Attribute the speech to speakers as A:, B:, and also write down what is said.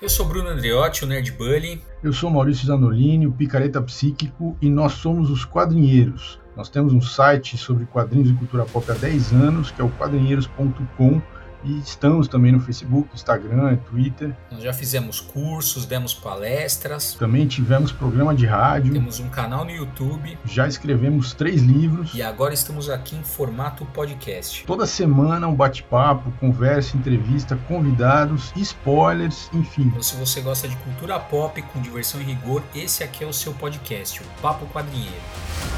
A: Eu sou Bruno Andreotti, o Nerd Bully.
B: Eu sou Maurício Zanolini, o Picareta Psíquico, e nós somos os Quadrinheiros. Nós temos um site sobre quadrinhos e cultura pop há 10 anos, que é o quadrinheiros.com, e estamos também no Facebook, Instagram, Twitter.
A: Nós já fizemos cursos, demos palestras.
B: Também tivemos programa de rádio.
A: Temos um canal no YouTube.
B: Já escrevemos três livros.
A: E agora estamos aqui em formato podcast.
B: Toda semana um bate-papo, conversa, entrevista, convidados, spoilers, enfim.
A: Então, se você gosta de cultura pop com diversão e rigor, esse aqui é o seu podcast, o Papo Quadrinheiro.